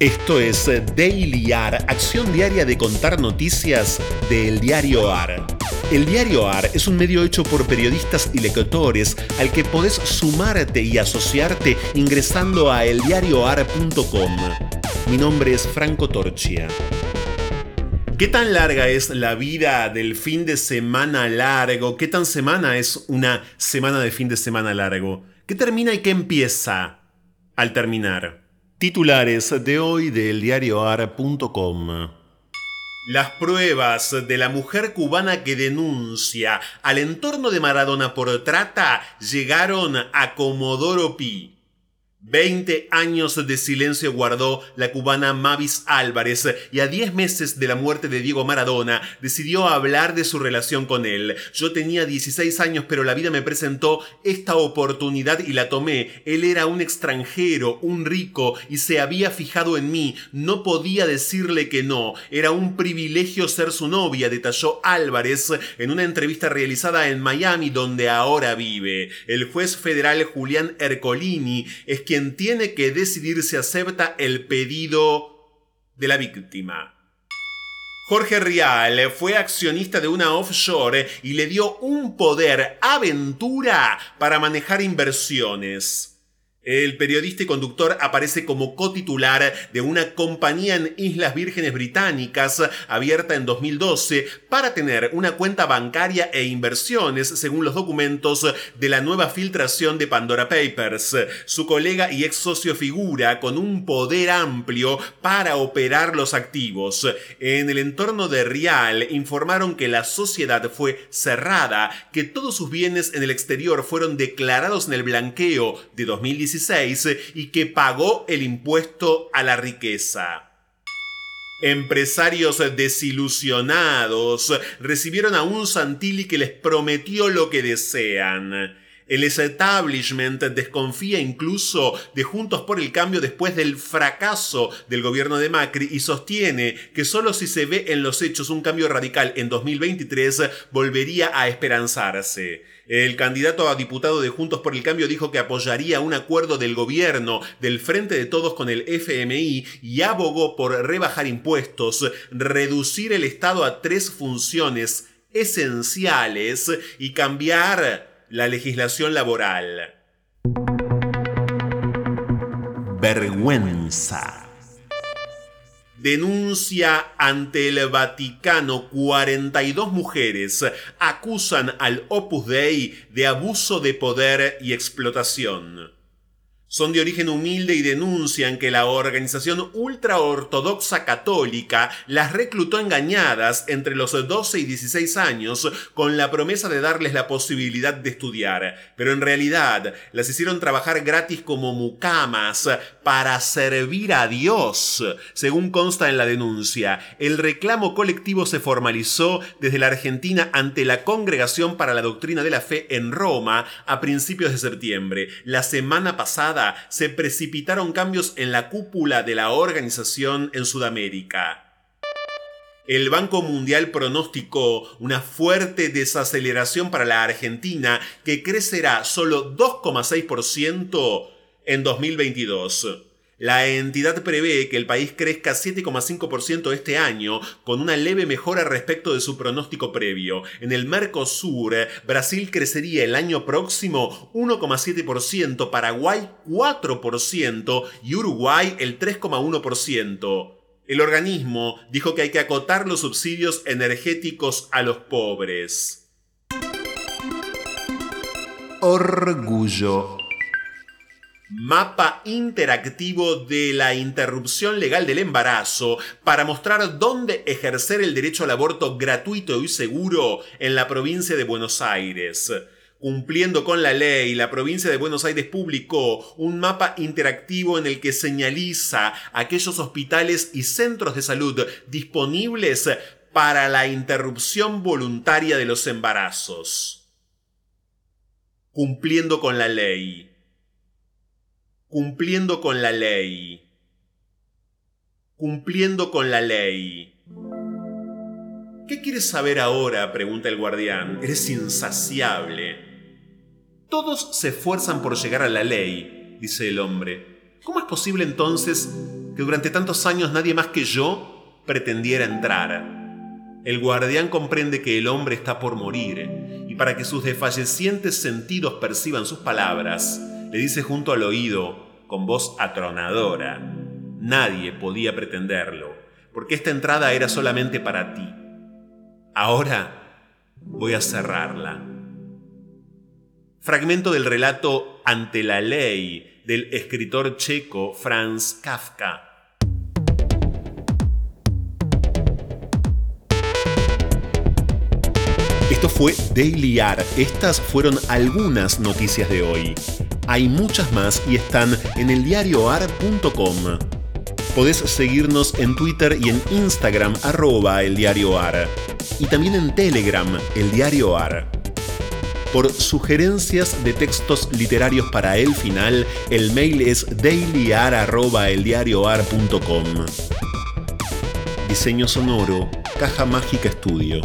Esto es Daily AR, acción diaria de contar noticias del diario AR. El diario AR es un medio hecho por periodistas y lectores al que podés sumarte y asociarte ingresando a eldiarioar.com. Mi nombre es Franco Torchia. ¿Qué tan larga es la vida del fin de semana largo? ¿Qué tan semana es una semana de fin de semana largo? ¿Qué termina y qué empieza al terminar? Titulares de hoy del diarioar.com. Las pruebas de la mujer cubana que denuncia al entorno de Maradona por trata llegaron a Comodoro Pi. Veinte años de silencio guardó la cubana Mavis Álvarez y a diez meses de la muerte de Diego Maradona decidió hablar de su relación con él. Yo tenía 16 años pero la vida me presentó esta oportunidad y la tomé. Él era un extranjero, un rico y se había fijado en mí. No podía decirle que no. Era un privilegio ser su novia, detalló Álvarez en una entrevista realizada en Miami donde ahora vive. El juez federal Julián Ercolini es quien tiene que decidir si acepta el pedido de la víctima. Jorge Rial fue accionista de una offshore y le dio un poder aventura para manejar inversiones. El periodista y conductor aparece como cotitular de una compañía en Islas Vírgenes Británicas abierta en 2012 para tener una cuenta bancaria e inversiones según los documentos de la nueva filtración de Pandora Papers. Su colega y ex socio figura con un poder amplio para operar los activos. En el entorno de Rial informaron que la sociedad fue cerrada, que todos sus bienes en el exterior fueron declarados en el blanqueo de 2017 y que pagó el impuesto a la riqueza. Empresarios desilusionados recibieron a un Santilli que les prometió lo que desean. El establishment desconfía incluso de Juntos por el Cambio después del fracaso del gobierno de Macri y sostiene que solo si se ve en los hechos un cambio radical en 2023 volvería a esperanzarse. El candidato a diputado de Juntos por el Cambio dijo que apoyaría un acuerdo del gobierno del Frente de Todos con el FMI y abogó por rebajar impuestos, reducir el Estado a tres funciones esenciales y cambiar la legislación laboral. Vergüenza. Denuncia ante el Vaticano 42 mujeres acusan al Opus Dei de abuso de poder y explotación son de origen humilde y denuncian que la organización ultraortodoxa católica las reclutó engañadas entre los 12 y 16 años con la promesa de darles la posibilidad de estudiar, pero en realidad las hicieron trabajar gratis como mucamas para servir a Dios, según consta en la denuncia. El reclamo colectivo se formalizó desde la Argentina ante la Congregación para la Doctrina de la Fe en Roma a principios de septiembre. La semana pasada se precipitaron cambios en la cúpula de la organización en Sudamérica. El Banco Mundial pronosticó una fuerte desaceleración para la Argentina que crecerá solo 2,6% en 2022. La entidad prevé que el país crezca 7,5% este año, con una leve mejora respecto de su pronóstico previo. En el Mercosur, Brasil crecería el año próximo 1,7%, Paraguay 4% y Uruguay el 3,1%. El organismo dijo que hay que acotar los subsidios energéticos a los pobres. Orgullo mapa interactivo de la interrupción legal del embarazo para mostrar dónde ejercer el derecho al aborto gratuito y seguro en la provincia de Buenos Aires. Cumpliendo con la ley, la provincia de Buenos Aires publicó un mapa interactivo en el que señaliza aquellos hospitales y centros de salud disponibles para la interrupción voluntaria de los embarazos. Cumpliendo con la ley cumpliendo con la ley. Cumpliendo con la ley. ¿Qué quieres saber ahora? pregunta el guardián. Eres insaciable. Todos se esfuerzan por llegar a la ley, dice el hombre. ¿Cómo es posible entonces que durante tantos años nadie más que yo pretendiera entrar. El guardián comprende que el hombre está por morir, y para que sus desfallecientes sentidos perciban sus palabras, le dice junto al oído, con voz atronadora, nadie podía pretenderlo, porque esta entrada era solamente para ti. Ahora voy a cerrarla. Fragmento del relato Ante la ley del escritor checo Franz Kafka. Esto fue Daily AR. Estas fueron algunas noticias de hoy. Hay muchas más y están en eldiarioar.com. Podés seguirnos en Twitter y en Instagram arroba eldiarioar. Y también en Telegram, el. Por sugerencias de textos literarios para el final, el mail es dailyar.eldiarioar.com. Diseño sonoro, Caja Mágica Estudio.